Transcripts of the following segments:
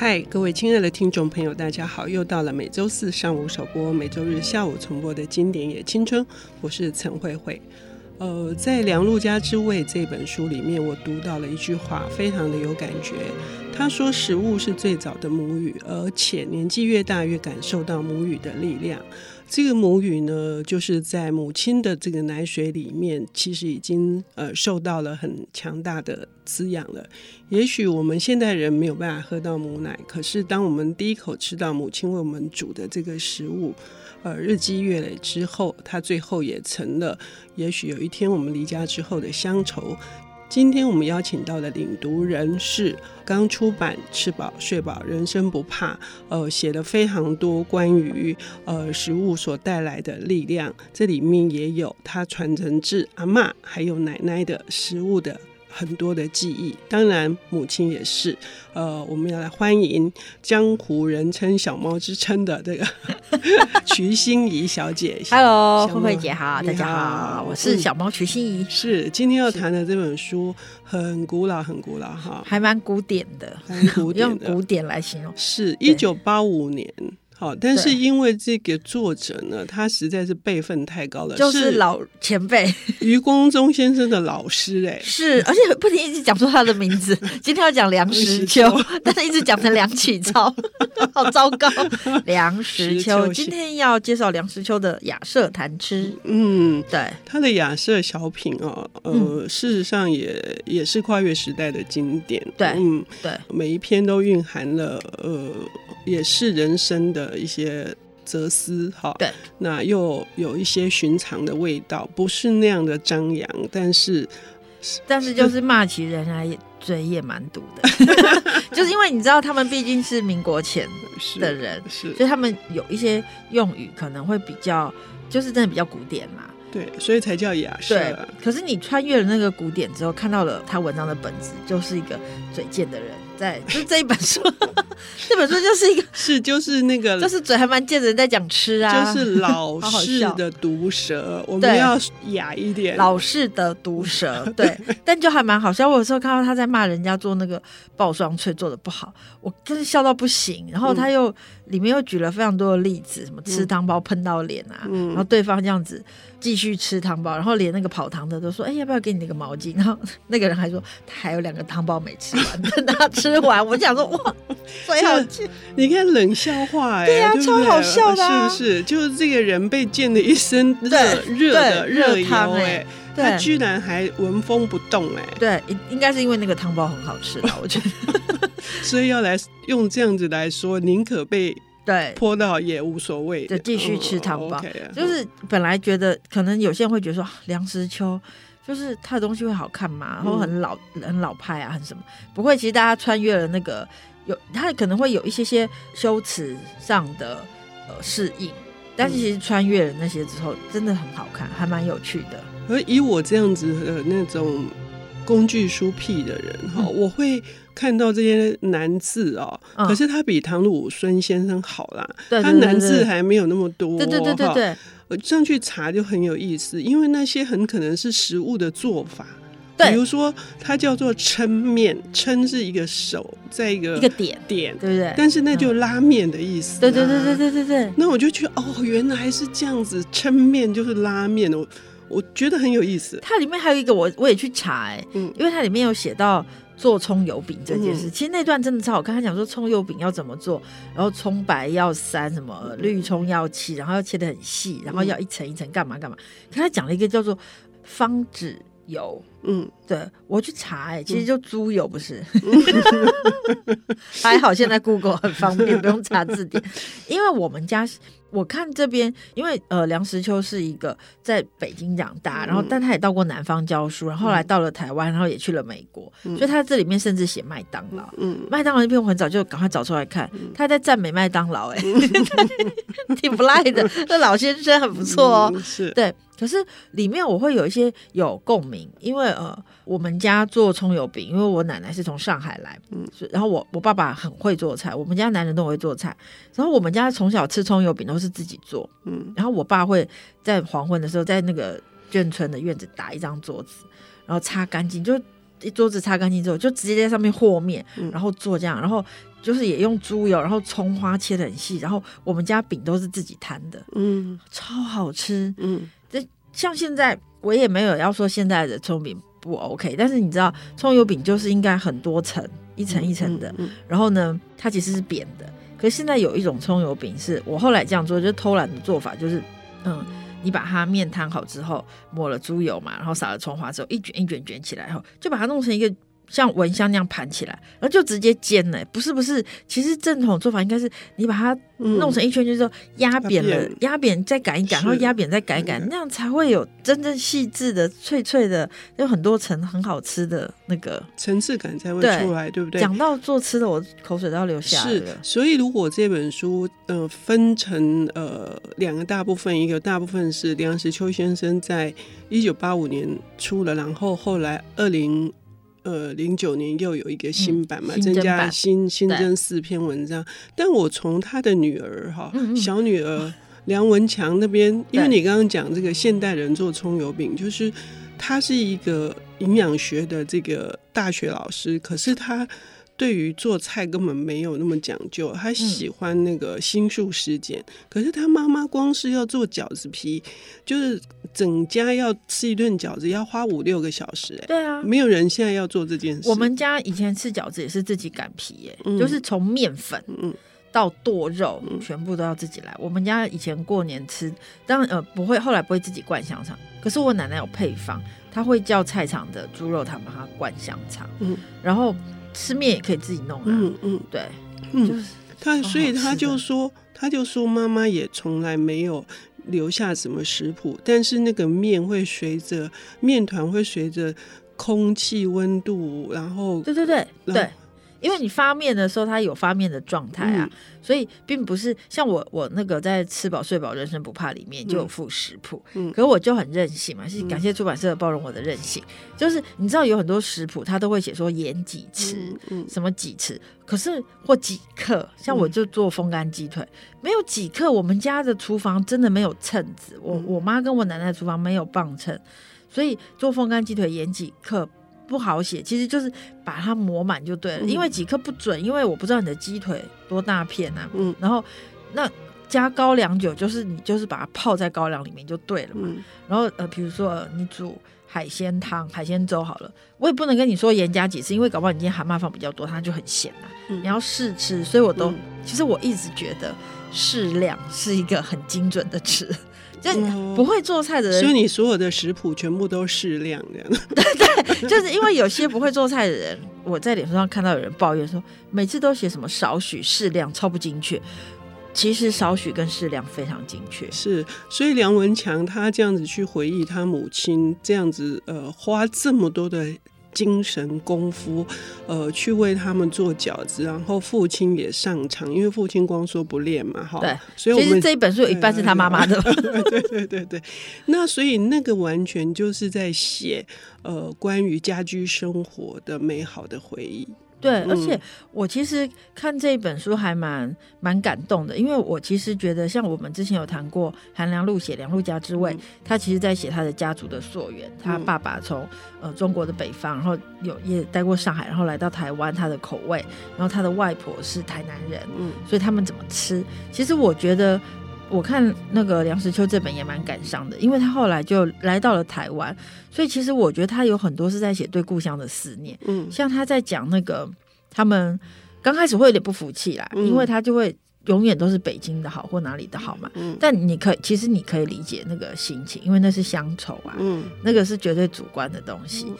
嗨，各位亲爱的听众朋友，大家好！又到了每周四上午首播、每周日下午重播的经典也青春，我是陈慧慧。呃，在《梁陆家之味》这本书里面，我读到了一句话，非常的有感觉。他说：“食物是最早的母语，而且年纪越大，越感受到母语的力量。”这个母语呢，就是在母亲的这个奶水里面，其实已经呃受到了很强大的滋养了。也许我们现代人没有办法喝到母奶，可是当我们第一口吃到母亲为我们煮的这个食物，呃，日积月累之后，它最后也成了，也许有一天我们离家之后的乡愁。今天我们邀请到的领读人是刚出版《吃饱睡饱，人生不怕》，呃，写了非常多关于呃食物所带来的力量，这里面也有他传承至阿嬷还有奶奶的食物的。很多的记忆，当然母亲也是。呃，我们要来欢迎江湖人称“小猫之称”的这个 徐心怡小姐。Hello，慧慧姐好，大家好，我是小猫徐心怡。是今天要谈的这本书很古老，很古老哈，还蛮古典的，很古典的，用古典来形容，是一九八五年。好，但是因为这个作者呢，他实在是辈分太高了，就是老前辈 余光中先生的老师哎，是，而且不停一直讲出他的名字。今天要讲梁实秋，但是一直讲成梁启超，好糟糕。梁实秋，今天要介绍梁实秋的《雅舍谈吃》。嗯，对，他的雅舍小品哦，呃，嗯、事实上也也是跨越时代的经典。对，嗯，对，每一篇都蕴含了呃。也是人生的一些哲思，哈，对，那又有一些寻常的味道，不是那样的张扬，但是，但是就是骂起人来嘴也蛮毒的，就是因为你知道他们毕竟是民国前的人，是，所以他们有一些用语可能会比较，就是真的比较古典嘛，对，所以才叫亚舍。对，可是你穿越了那个古典之后，看到了他文章的本质，就是一个嘴贱的人。对，就这一本书，这本书就是一个 是就是那个，就是嘴还蛮贱的人在讲吃啊，就是老式的毒舌，我们要雅一点，老式的毒舌，对，但就还蛮好笑。我有时候看到他在骂人家做那个爆双脆做的不好，我真是笑到不行。然后他又里面又举了非常多的例子，什么吃汤包喷到脸啊，然后对方这样子继续吃汤包，然后连那个跑堂的都说，哎，要不要给你那个毛巾？然后那个人还说，他还有两个汤包没吃完，等他吃。吃完，我想说哇，最好你看冷笑话哎，对呀，超好笑的，是不是？就是这个人被溅了一身热热的热汤哎，他居然还纹风不动哎，对，应该是因为那个汤包很好吃吧，我觉得，所以要来用这样子来说，宁可被对。泼到也无所谓，就继续吃汤包。就是本来觉得可能有些人会觉得说梁实秋。就是他的东西会好看嘛，然后很老、嗯、很老派啊，很什么？不会，其实大家穿越了那个有，他可能会有一些些修辞上的呃适应，但是其实穿越了那些之后，真的很好看，还蛮有趣的。而以我这样子的那种工具书癖的人哈，嗯、我会看到这些难字哦，嗯、可是他比唐鲁孙先生好啦，他难字还没有那么多，对对对对对。我上去查就很有意思，因为那些很可能是食物的做法，对比如说它叫做抻面，抻是一个手，在一个一个点点，对不对？但是那就拉面的意思，啊，对对对对对对对。那我就觉得哦，原来是这样子，抻面就是拉面，我我觉得很有意思。它里面还有一个我我也去查，哎，嗯，因为它里面有写到。做葱油饼这件事，嗯、其实那段真的超好看。他讲说葱油饼要怎么做，然后葱白要三，什么绿葱要七，然后要切得很细，然后要一层一层干嘛干嘛。可他讲了一个叫做方子油，嗯，对我去查，哎，其实就猪油不是，嗯、还好现在 Google 很方便，不用查字典，因为我们家。我看这边，因为呃，梁实秋是一个在北京长大，然后但他也到过南方教书，然后后来到了台湾，然后也去了美国，嗯、所以他这里面甚至写麦当劳。嗯，麦当劳那篇我很早就赶快找出来看，嗯、他在赞美麦当劳，哎，挺不赖的，这老先生很不错哦。嗯、是，对。可是里面我会有一些有共鸣，因为呃，我们家做葱油饼，因为我奶奶是从上海来，嗯，然后我我爸爸很会做菜，我们家男人都会做菜，然后我们家从小吃葱油饼都是自己做，嗯，然后我爸会在黄昏的时候在那个眷村的院子打一张桌子，然后擦干净，就一桌子擦干净之后，就直接在上面和面，然后做这样，然后就是也用猪油，然后葱花切的很细，然后我们家饼都是自己摊的，嗯，超好吃，嗯，这像现在我也没有要说现在的葱饼不 OK，但是你知道葱油饼就是应该很多层，一层一层的，然后呢，它其实是扁的，可是现在有一种葱油饼是我后来这样做，就是偷懒的做法，就是嗯。你把它面摊好之后，抹了猪油嘛，然后撒了葱花之后，一卷一卷卷起来后，就把它弄成一个像蚊香那样盘起来，然后就直接煎了。不是不是，其实正统做法应该是你把它弄成一圈，就是说压扁了，压扁再擀一擀，然后压扁再擀一擀，那样才会有真正细致的、脆脆的，有很多层很好吃的那个层次感才会出来，对，对不对？讲到做吃的，我口水都要流下来了。是，所以如果这本书呃分成呃两个大部分，一个大部分是梁实秋先生在一九八五年出了，然后后来二零。呃，零九年又有一个新版嘛，嗯、增加新新增四篇文章。但我从他的女儿哈，嗯嗯小女儿梁文强那边，因为你刚刚讲这个现代人做葱油饼，就是他是一个营养学的这个大学老师，可是他。对于做菜根本没有那么讲究，他喜欢那个心术时间。嗯、可是他妈妈光是要做饺子皮，就是整家要吃一顿饺子要花五六个小时。哎，对啊，没有人现在要做这件事。我们家以前吃饺子也是自己擀皮，哎、嗯，就是从面粉到剁肉，嗯、全部都要自己来。我们家以前过年吃，当然呃不会，后来不会自己灌香肠。可是我奶奶有配方，她会叫菜场的猪肉她把它灌香肠，嗯，然后。吃面也可以自己弄啊，嗯嗯，对，嗯，就是他，所以他就说，他就说妈妈也从来没有留下什么食谱，但是那个面会随着面团会随着空气温度，然后，对对对对。因为你发面的时候，它有发面的状态啊，嗯、所以并不是像我我那个在吃饱睡饱人生不怕里面就有附食谱，嗯，可是我就很任性嘛，是感谢出版社包容我的任性，嗯、就是你知道有很多食谱，它都会写说盐几匙，什么几匙，可是或几克，像我就做风干鸡腿，嗯、没有几克，我们家的厨房真的没有秤子，我我妈跟我奶奶厨房没有磅秤，所以做风干鸡腿盐几克。不好写，其实就是把它磨满就对了。嗯、因为几克不准，因为我不知道你的鸡腿多大片啊。嗯，然后那加高粱酒，就是你就是把它泡在高粱里面就对了嘛。嗯、然后呃，比如说、呃、你煮海鲜汤、海鲜粥好了，我也不能跟你说盐加几次，因为搞不好你今天蛤蟆放比较多，它就很咸啊。嗯、你要试吃，所以我都、嗯、其实我一直觉得适量是一个很精准的词。就不会做菜的人，所以你所有的食谱全部都适量这样。对对，就是因为有些不会做菜的人，我在脸书上看到有人抱怨说，每次都写什么少许、适量，超不精确。其实少许跟适量非常精确。是，所以梁文强他这样子去回忆他母亲这样子，呃，花这么多的。精神功夫，呃，去为他们做饺子，然后父亲也上场，因为父亲光说不练嘛，哈。对，所以我们这一本书有一半是他妈妈的。对对对对，那所以那个完全就是在写，呃，关于家居生活的美好的回忆。对，而且我其实看这一本书还蛮蛮感动的，因为我其实觉得，像我们之前有谈过韩良露写《梁陆家之味》，嗯、他其实在写他的家族的溯源。他爸爸从呃中国的北方，然后有也待过上海，然后来到台湾，他的口味，然后他的外婆是台南人，嗯，所以他们怎么吃？其实我觉得。我看那个梁实秋这本也蛮感伤的，因为他后来就来到了台湾，所以其实我觉得他有很多是在写对故乡的思念。嗯，像他在讲那个他们刚开始会有点不服气啦，嗯、因为他就会永远都是北京的好或哪里的好嘛。嗯，但你可以其实你可以理解那个心情，因为那是乡愁啊。嗯，那个是绝对主观的东西。嗯、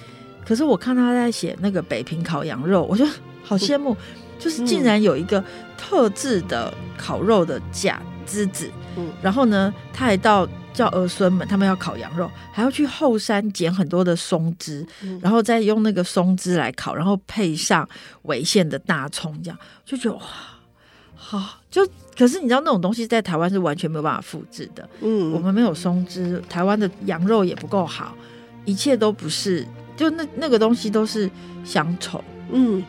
可是我看他在写那个北平烤羊肉，我就好羡慕，嗯、就是竟然有一个特制的烤肉的架。枝子，嗯，然后呢，他还到叫儿孙们，他们要烤羊肉，还要去后山捡很多的松枝，嗯、然后再用那个松枝来烤，然后配上洧县的大葱，这样就觉得哇，好就。可是你知道那种东西在台湾是完全没有办法复制的，嗯，我们没有松枝，台湾的羊肉也不够好，一切都不是，就那那个东西都是乡愁，嗯。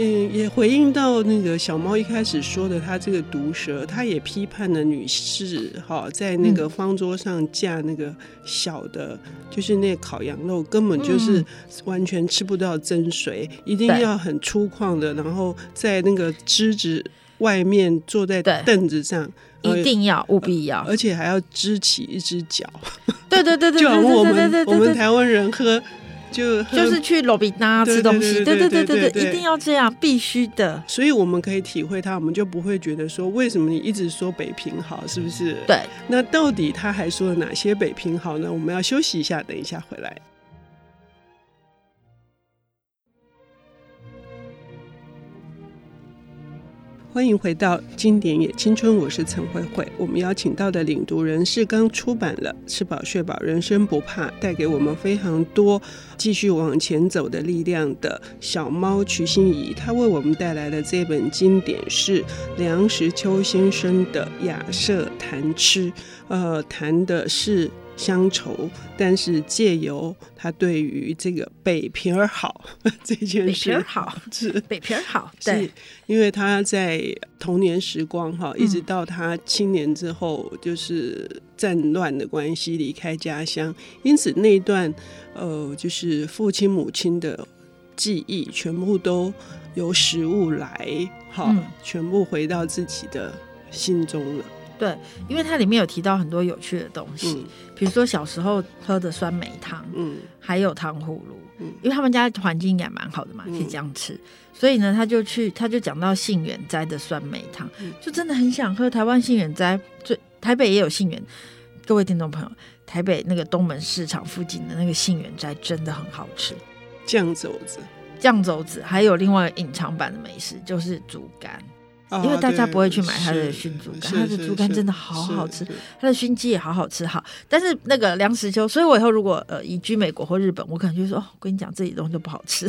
嗯，也回应到那个小猫一开始说的，他这个毒舌，他也批判了女士哈，在那个方桌上架那个小的，嗯、就是那烤羊肉，根本就是完全吃不到真髓，嗯、一定要很粗犷的，然后在那个枝子外面坐在凳子上，一定要务必要，而且还要支起一只脚。对对对对，就我们我们台湾人喝。就就是去罗比娜吃东西，对对对对对，一定要这样，必须的。所以我们可以体会他，我们就不会觉得说，为什么你一直说北平好，是不是？对。那到底他还说了哪些北平好呢？我们要休息一下，等一下回来。欢迎回到经典也青春，我是陈慧慧。我们邀请到的领读人是刚出版了《吃饱睡饱，人生不怕》，带给我们非常多继续往前走的力量的小猫瞿欣怡。他为我们带来的这本经典是梁实秋先生的《雅舍谈吃》，呃，谈的是。乡愁，但是借由他对于这个北平儿好 这件事，北平儿好是。北平儿好，对，因为他在童年时光哈，一直到他青年之后，就是战乱的关系离开家乡，因此那一段呃，就是父亲母亲的记忆，全部都由食物来，好，全部回到自己的心中了。对，因为它里面有提到很多有趣的东西，嗯、比如说小时候喝的酸梅汤，嗯，还有糖葫芦，嗯，因为他们家环境也蛮好的嘛，可以这样吃，嗯、所以呢，他就去，他就讲到杏园斋的酸梅汤，嗯、就真的很想喝。台湾杏园斋，最台北也有杏园，各位听众朋友，台北那个东门市场附近的那个杏园斋真的很好吃，酱肘子，酱肘子，还有另外隐藏版的美食就是猪肝。因为大家不会去买它的熏猪肝，它的猪肝真的好好吃，它的熏鸡也好好吃。哈，但是那个梁实秋，所以我以后如果呃移居美国或日本，我可能就说哦，我跟你讲，这里东西就不好吃。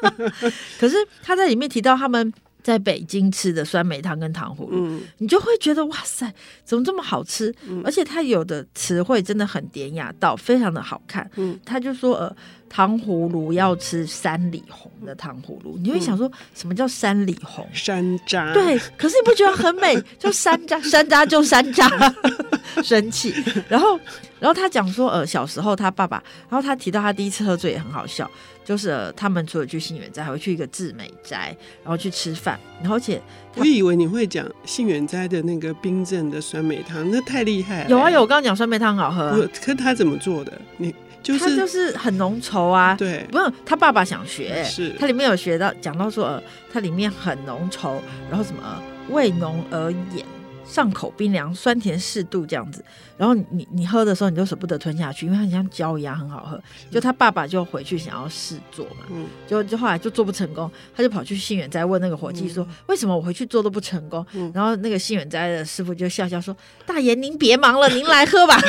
可是他在里面提到他们在北京吃的酸梅汤跟糖葫芦，嗯、你就会觉得哇塞，怎么这么好吃？嗯、而且他有的词汇真的很典雅到非常的好看。嗯、他就说呃。糖葫芦要吃山里红的糖葫芦，你会想说什么叫山里红？山楂。对，可是你不觉得很美？就山楂，山楂就山楂，生气。然后，然后他讲说，呃，小时候他爸爸，然后他提到他第一次喝醉也很好笑，就是、呃、他们除了去信远斋，还会去一个志美斋，然后去吃饭。然后，而且我以为你会讲杏远斋的那个冰镇的酸梅汤，那太厉害了。有啊有，我刚刚讲酸梅汤好喝、啊。可他怎么做的？你？就是、他就是很浓稠啊，对，不用他爸爸想学，是，他里面有学到讲到说，呃，它里面很浓稠，然后什么、呃、味浓而盐，上口冰凉，酸甜适度这样子，然后你你喝的时候你就舍不得吞下去，因为它很像胶一样，很好喝。就他爸爸就回去想要试做嘛，嗯，就就后来就做不成功，他就跑去信远斋问那个伙计说，嗯、为什么我回去做都不成功？嗯、然后那个信远斋的师傅就笑笑说，大爷您别忙了，您来喝吧。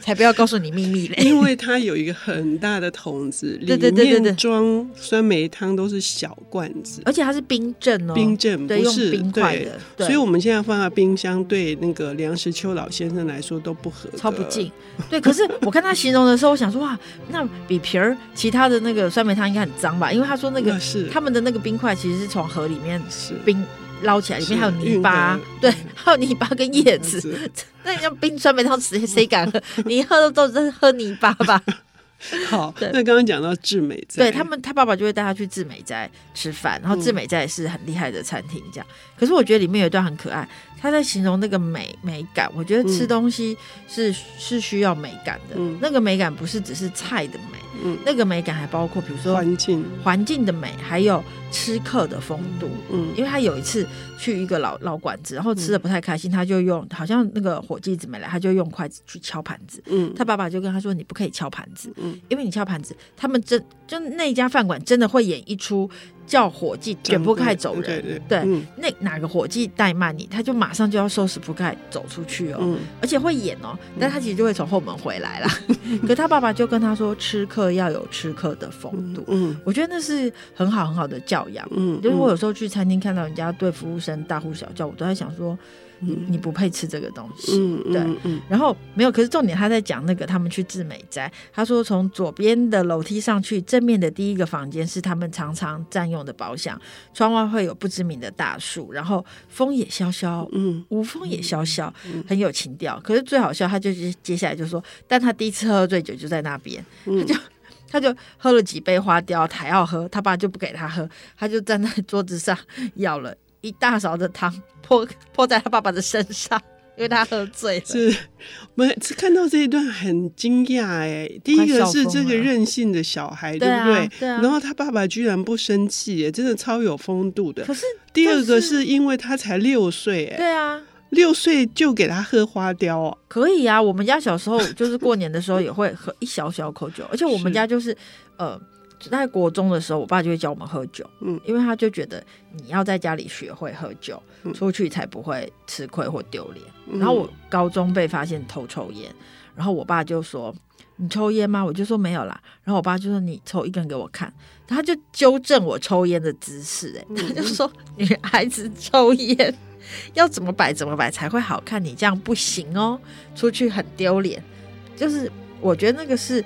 才不要告诉你秘密嘞！因为它有一个很大的桶子，里面装酸梅汤都是小罐子，而且它是冰镇哦，冰镇不是冰块的。所以我们现在放在冰箱，对那个梁实秋老先生来说都不合，超不近。对，可是我看他形容的时候，我想说哇，那比皮儿其他的那个酸梅汤应该很脏吧？因为他说那个是他们的那个冰块其实是从河里面冰。捞起来，里面还有泥巴，对，还有泥巴跟叶子。那你像冰酸梅汤，谁 谁敢喝？你喝都都是喝泥巴吧？好，对那刚刚讲到志美斋，对他们，他爸爸就会带他去志美斋吃饭，然后志美斋也是很厉害的餐厅，这样。嗯、可是我觉得里面有一段很可爱，他在形容那个美美感。我觉得吃东西是、嗯、是需要美感的，嗯、那个美感不是只是菜的美。嗯，那个美感还包括，比如说环境环境的美，还有吃客的风度。嗯，因为他有一次去一个老老馆子，然后吃的不太开心，他就用好像那个伙计子没来，他就用筷子去敲盘子。嗯，他爸爸就跟他说：“你不可以敲盘子，嗯，因为你敲盘子，他们真就那家饭馆真的会演一出。”叫伙计卷铺盖走人，对，对，对，对，那哪个伙计怠慢你，他就马上就要收拾铺盖走出去哦，嗯、而且会演哦，但他其实就会从后门回来啦。嗯、可他爸爸就跟他说，吃客要有吃客的风度，嗯，我觉得那是很好很好的教养，嗯，就是我有时候去餐厅看到人家对服务生大呼小叫，我都在想说，你你不配吃这个东西。嗯嗯、对，嗯、然后没有，可是重点他在讲那个他们去治美斋，他说从左边的楼梯上去，正面的第一个房间是他们常常占用的包厢，窗外会有不知名的大树，然后风也萧萧，嗯，无风也萧萧，嗯、很有情调。可是最好笑，他就接下来就说，但他第一次喝醉酒就在那边，他就。他就喝了几杯花雕，还要喝，他爸就不给他喝，他就站在桌子上 要了一大勺的汤泼泼在他爸爸的身上，因为他喝醉了。是，我们看到这一段很惊讶哎，第一个是这个任性的小孩，对不对？对啊。然后他爸爸居然不生气，哎，真的超有风度的。可是第二个是因为他才六岁，哎，对啊。六岁就给他喝花雕哦，可以啊。我们家小时候就是过年的时候也会喝一小小口酒，而且我们家就是呃，在国中的时候，我爸就会教我们喝酒，嗯，因为他就觉得你要在家里学会喝酒，嗯、出去才不会吃亏或丢脸。嗯、然后我高中被发现偷抽烟，然后我爸就说：“你抽烟吗？”我就说没有啦。然后我爸就说：“你抽一根给我看。”他就纠正我抽烟的姿势，哎，他就说：“女孩子抽烟。”要怎么摆怎么摆才会好看？你这样不行哦，出去很丢脸。就是我觉得那个是，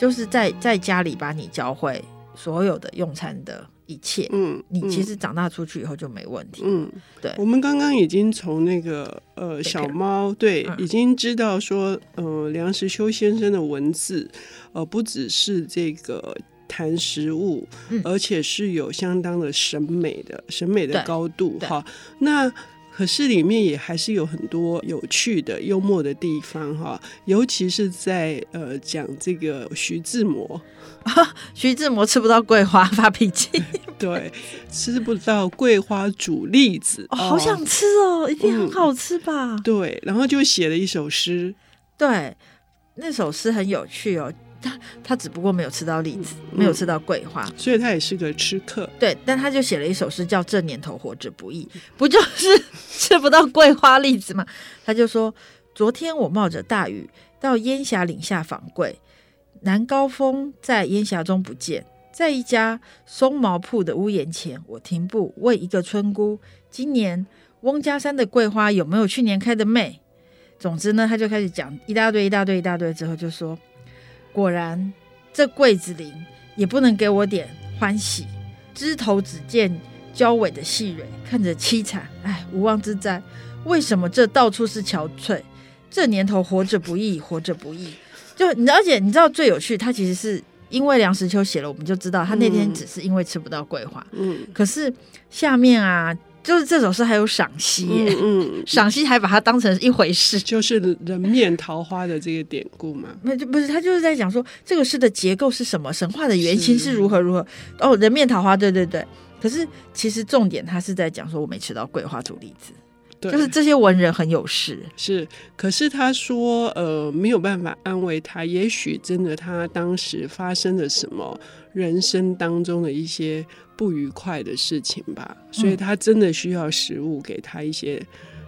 就是在在家里把你教会所有的用餐的一切。嗯，嗯，你其实长大出去以后就没问题。嗯，对。我们刚刚已经从那个呃小猫对，嗯、已经知道说呃梁实秋先生的文字呃不只是这个。谈食物，而且是有相当的审美的审美的高度哈。那可是里面也还是有很多有趣的、幽默的地方哈。尤其是在呃讲这个徐志摩，徐志摩吃不到桂花发脾气，对，吃不到桂花煮栗子，哦，好想吃哦，一定很好吃吧？嗯，对，然后就写了一首诗，对，那首诗很有趣哦。他他只不过没有吃到栗子，嗯、没有吃到桂花，所以他也是个吃客。对，但他就写了一首诗叫《这年头活着不易》，不就是吃不到桂花栗子吗？他就说：昨天我冒着大雨到烟霞岭下访桂，南高峰在烟霞中不见，在一家松毛铺的屋檐前，我停步问一个村姑：今年翁家山的桂花有没有去年开的美？总之呢，他就开始讲一大堆一大堆一大堆，之后就说。果然，这桂子林也不能给我点欢喜。枝头只见交尾的细蕊，看着凄惨。哎，无妄之灾。为什么这到处是憔悴？这年头活着不易，活着不易。就你，而且你知道最有趣，他其实是因为梁实秋写了，我们就知道他那天只是因为吃不到桂花。嗯，可是下面啊。就是这首诗还有赏析，嗯，赏析还把它当成一回事，就是人面桃花的这个典故嘛。那就不是他就是在讲说这个诗的结构是什么，神话的原型是如何如何。哦，人面桃花，对对对。可是其实重点他是在讲说我没吃到桂花煮栗子，对，就是这些文人很有事。是，可是他说呃没有办法安慰他，也许真的他当时发生了什么人生当中的一些。不愉快的事情吧，所以他真的需要食物给他一些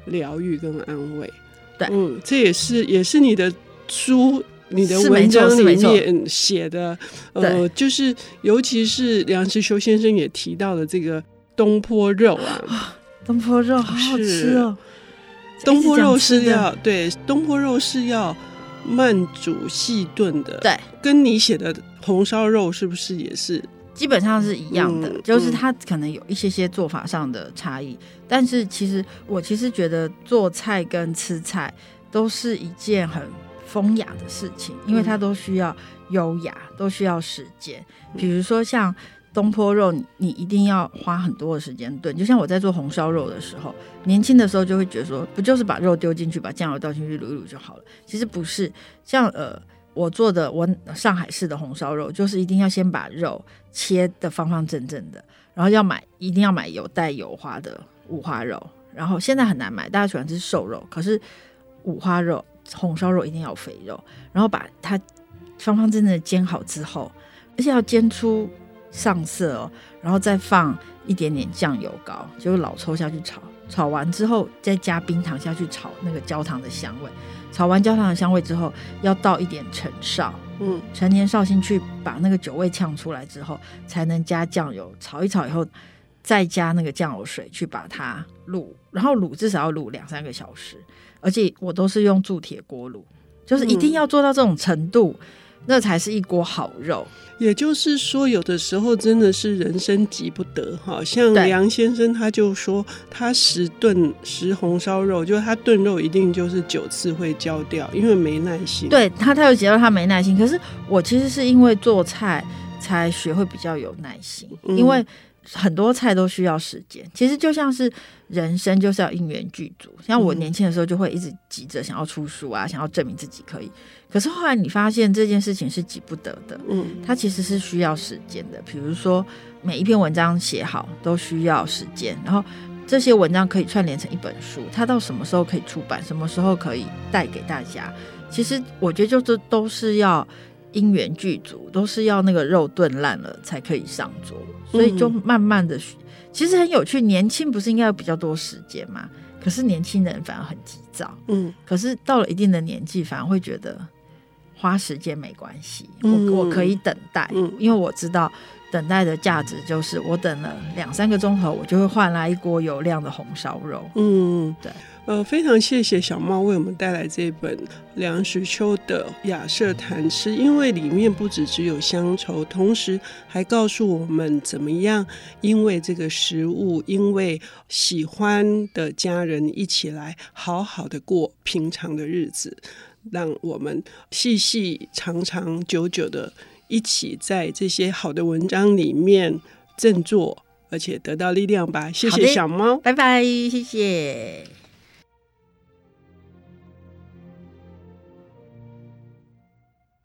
疗愈跟安慰。对，嗯，这也是也是你的书、你的文章里面写的。呃，就是尤其是梁实秋先生也提到的这个东坡肉啊，东坡肉好好吃哦。东坡肉是要对，东坡肉是要慢煮细炖的。对，跟你写的红烧肉是不是也是？基本上是一样的，嗯、就是它可能有一些些做法上的差异，嗯、但是其实我其实觉得做菜跟吃菜都是一件很风雅的事情，因为它都需要优雅，都需要时间。比如说像东坡肉，你一定要花很多的时间炖。就像我在做红烧肉的时候，年轻的时候就会觉得说，不就是把肉丢进去，把酱油倒进去卤一卤就好了？其实不是，像呃。我做的我上海式的红烧肉，就是一定要先把肉切的方方正正的，然后要买一定要买有带油花的五花肉，然后现在很难买，大家喜欢吃瘦肉，可是五花肉红烧肉一定要肥肉，然后把它方方正正的煎好之后，而且要煎出上色哦，然后再放一点点酱油膏，就是老抽下去炒，炒完之后再加冰糖下去炒那个焦糖的香味。炒完焦糖的香味之后，要倒一点陈绍，嗯，陈年绍兴去把那个酒味呛出来之后，才能加酱油炒一炒以后，再加那个酱油水去把它卤然后卤至少要卤两三个小时，而且我都是用铸铁锅卤，就是一定要做到这种程度，嗯、那才是一锅好肉。也就是说，有的时候真的是人生急不得哈。像梁先生他就说，他十炖十红烧肉，就是他炖肉一定就是九次会焦掉，因为没耐心。对他，他有提到他没耐心。可是我其实是因为做菜才学会比较有耐心，嗯、因为。很多菜都需要时间，其实就像是人生就是要因缘具足。像我年轻的时候就会一直急着想要出书啊，想要证明自己可以。可是后来你发现这件事情是急不得的，嗯，它其实是需要时间的。比如说每一篇文章写好都需要时间，然后这些文章可以串联成一本书，它到什么时候可以出版，什么时候可以带给大家，其实我觉得就这都是要。因缘具足，都是要那个肉炖烂了才可以上桌，所以就慢慢的，其实很有趣。年轻不是应该有比较多时间吗？可是年轻人反而很急躁，嗯，可是到了一定的年纪，反而会觉得花时间没关系，我我可以等待，因为我知道等待的价值就是我等了两三个钟头，我就会换来一锅油亮的红烧肉，嗯，对。呃，非常谢谢小猫为我们带来这本梁实秋的《雅舍谈吃》，因为里面不只只有乡愁，同时还告诉我们怎么样，因为这个食物，因为喜欢的家人一起来好好的过平常的日子，让我们细细长长久久的一起在这些好的文章里面振作，而且得到力量吧。谢谢小猫，拜拜，谢谢。